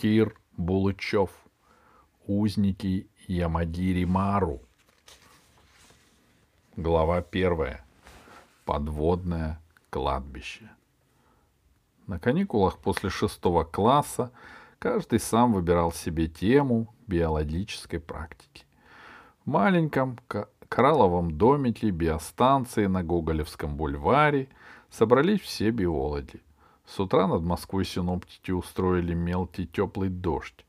Кир Булычев, узники Ямадири Мару. Глава первая. Подводное кладбище. На каникулах после шестого класса каждый сам выбирал себе тему биологической практики. В маленьком коралловом домике биостанции на Гоголевском бульваре собрались все биологи. С утра над Москвой синоптики устроили мелкий теплый дождь,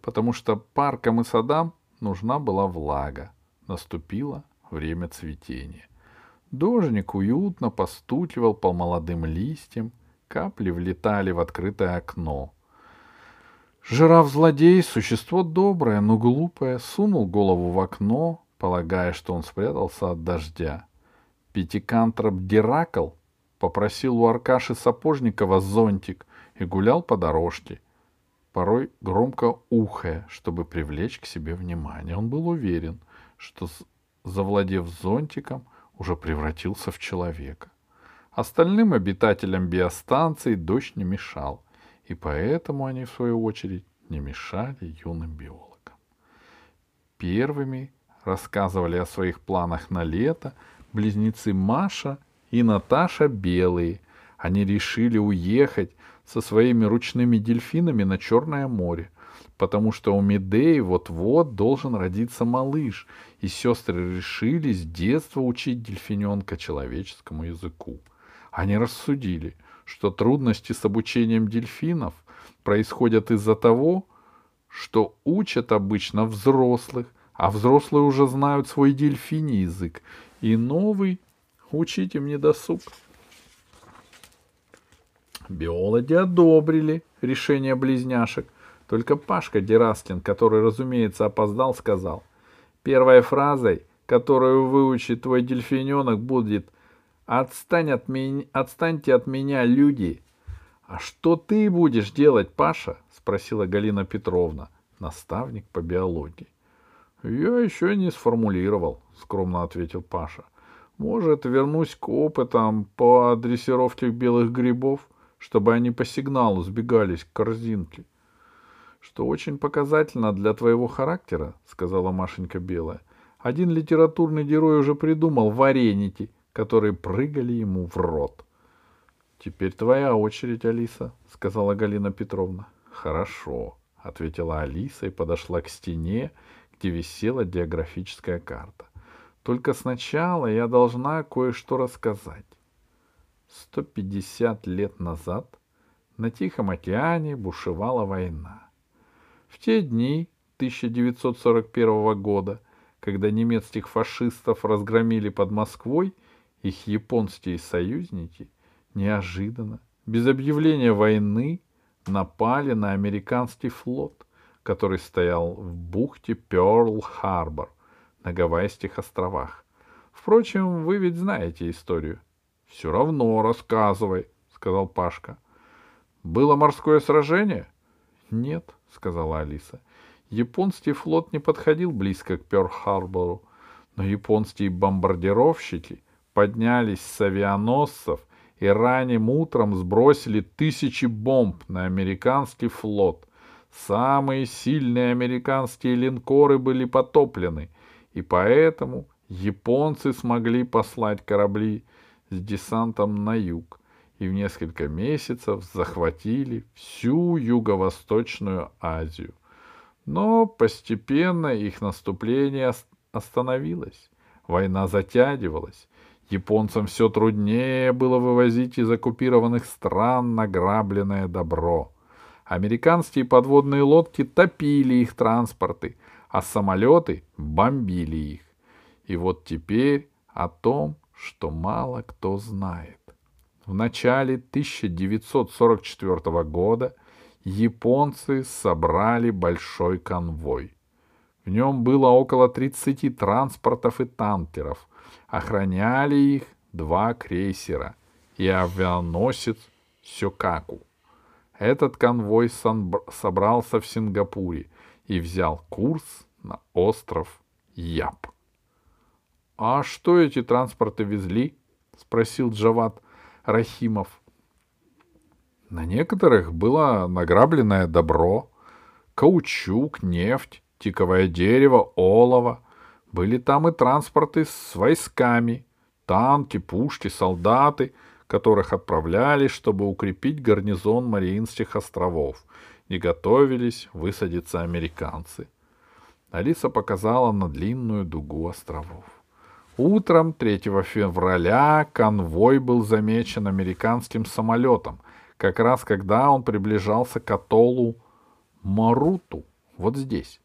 потому что паркам и садам нужна была влага. Наступило время цветения. Дождик уютно постукивал по молодым листьям, капли влетали в открытое окно. Жираф-злодей, существо доброе, но глупое, сунул голову в окно, полагая, что он спрятался от дождя. Пятикантроп Диракл попросил у Аркаши Сапожникова зонтик и гулял по дорожке, порой громко ухая, чтобы привлечь к себе внимание. Он был уверен, что, завладев зонтиком, уже превратился в человека. Остальным обитателям биостанции дождь не мешал, и поэтому они, в свою очередь, не мешали юным биологам. Первыми рассказывали о своих планах на лето близнецы Маша и Наташа Белые. Они решили уехать со своими ручными дельфинами на Черное море, потому что у Медеи вот-вот должен родиться малыш, и сестры решили с детства учить дельфиненка человеческому языку. Они рассудили, что трудности с обучением дельфинов происходят из-за того, что учат обычно взрослых, а взрослые уже знают свой дельфиний язык, и новый учить им не досуг. Биологи одобрили решение близняшек, только Пашка Дераскин, который, разумеется, опоздал, сказал, первой фразой, которую выучит твой дельфиненок, будет «Отстань от меня, «Отстаньте от меня, люди!» «А что ты будешь делать, Паша?» — спросила Галина Петровна, наставник по биологии. «Я еще не сформулировал», — скромно ответил Паша. «Может, вернусь к опытам по дрессировке белых грибов, чтобы они по сигналу сбегались к корзинке». «Что очень показательно для твоего характера», — сказала Машенька Белая. «Один литературный герой уже придумал вареники, которые прыгали ему в рот». «Теперь твоя очередь, Алиса», — сказала Галина Петровна. «Хорошо», — ответила Алиса и подошла к стене, где висела географическая карта. Только сначала я должна кое-что рассказать. 150 лет назад на Тихом океане бушевала война. В те дни 1941 года, когда немецких фашистов разгромили под Москвой, их японские союзники неожиданно, без объявления войны, напали на американский флот который стоял в бухте Пёрл-Харбор на Гавайских островах. Впрочем, вы ведь знаете историю. — Все равно рассказывай, — сказал Пашка. — Было морское сражение? — Нет, — сказала Алиса. Японский флот не подходил близко к Пёрл-Харбору, но японские бомбардировщики поднялись с авианосцев и ранним утром сбросили тысячи бомб на американский флот — Самые сильные американские линкоры были потоплены, и поэтому японцы смогли послать корабли с десантом на юг и в несколько месяцев захватили всю Юго-Восточную Азию. Но постепенно их наступление остановилось. Война затягивалась. Японцам все труднее было вывозить из оккупированных стран награбленное добро — Американские подводные лодки топили их транспорты, а самолеты бомбили их. И вот теперь о том, что мало кто знает. В начале 1944 года японцы собрали большой конвой. В нем было около 30 транспортов и танкеров. Охраняли их два крейсера и авианосец Сёкаку. Этот конвой собрался в Сингапуре и взял курс на остров Яп. — А что эти транспорты везли? — спросил Джават Рахимов. — На некоторых было награбленное добро, каучук, нефть, тиковое дерево, олово. Были там и транспорты с войсками, танки, пушки, солдаты, которых отправляли, чтобы укрепить гарнизон Мариинских островов, и готовились высадиться американцы. Алиса показала на длинную дугу островов. Утром 3 февраля конвой был замечен американским самолетом, как раз когда он приближался к атоллу Маруту, вот здесь.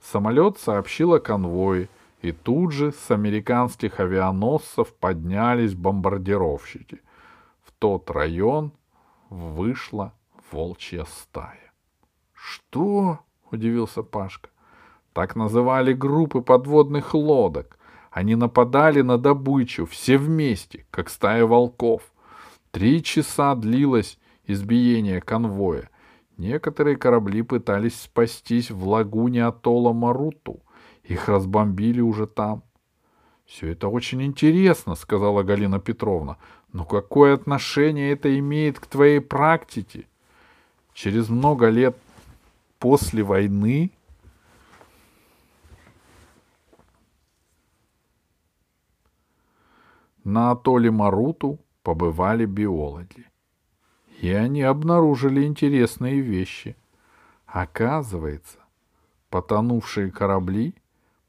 Самолет сообщил о конвое, и тут же с американских авианосцев поднялись бомбардировщики. В тот район вышла волчья стая. — Что? — удивился Пашка. — Так называли группы подводных лодок. Они нападали на добычу, все вместе, как стая волков. Три часа длилось избиение конвоя. Некоторые корабли пытались спастись в лагуне атолла Маруту. Их разбомбили уже там. — Все это очень интересно, — сказала Галина Петровна. — Но какое отношение это имеет к твоей практике? Через много лет после войны на атолле Маруту побывали биологи. И они обнаружили интересные вещи. Оказывается, потонувшие корабли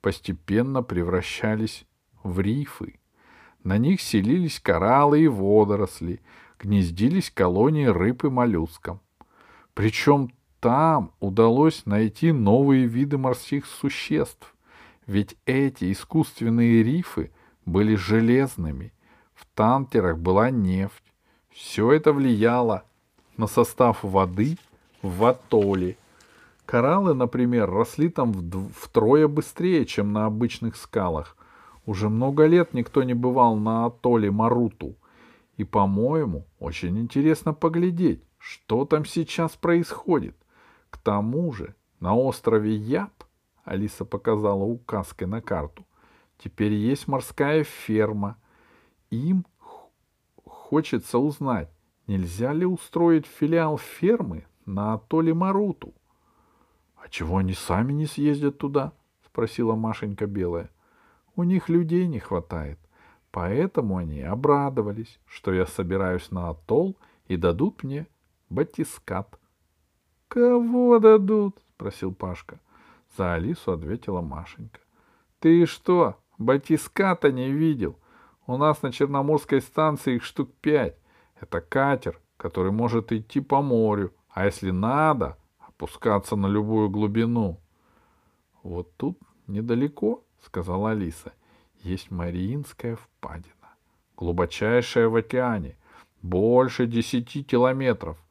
постепенно превращались в рифы. На них селились кораллы и водоросли, гнездились колонии рыб и моллюсков. Причем там удалось найти новые виды морских существ, ведь эти искусственные рифы были железными, в танкерах была нефть. Все это влияло на состав воды в атолле, Кораллы, например, росли там втрое быстрее, чем на обычных скалах. Уже много лет никто не бывал на атолле Маруту. И, по-моему, очень интересно поглядеть, что там сейчас происходит. К тому же на острове Яб, Алиса показала указкой на карту, теперь есть морская ферма. Им хочется узнать, нельзя ли устроить филиал фермы на атолле Маруту. — А чего они сами не съездят туда? — спросила Машенька Белая. — У них людей не хватает. Поэтому они обрадовались, что я собираюсь на атолл и дадут мне батискат. — Кого дадут? — спросил Пашка. За Алису ответила Машенька. — Ты что, батиската не видел? У нас на Черноморской станции их штук пять. Это катер, который может идти по морю, а если надо, спускаться на любую глубину. — Вот тут недалеко, — сказала Алиса, — есть Мариинская впадина, глубочайшая в океане, больше десяти километров.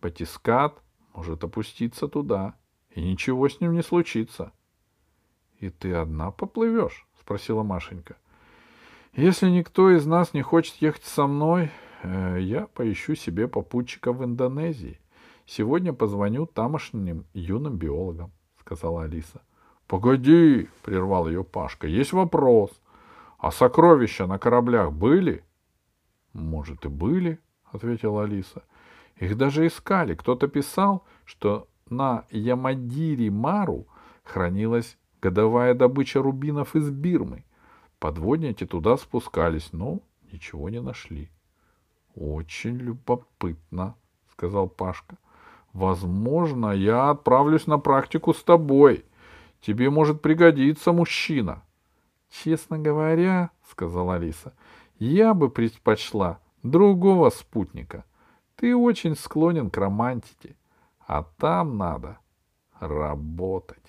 Батискат может опуститься туда, и ничего с ним не случится. — И ты одна поплывешь? — спросила Машенька. — Если никто из нас не хочет ехать со мной, э, я поищу себе попутчика в Индонезии. Сегодня позвоню тамошним юным биологам, — сказала Алиса. — Погоди, — прервал ее Пашка, — есть вопрос. А сокровища на кораблях были? — Может, и были, — ответила Алиса. Их даже искали. Кто-то писал, что на Ямадири-Мару хранилась годовая добыча рубинов из Бирмы. Подводники туда спускались, но ничего не нашли. — Очень любопытно, — сказал Пашка. Возможно, я отправлюсь на практику с тобой. Тебе может пригодиться мужчина. Честно говоря, сказала Алиса, я бы предпочла другого спутника. Ты очень склонен к романтике, а там надо работать.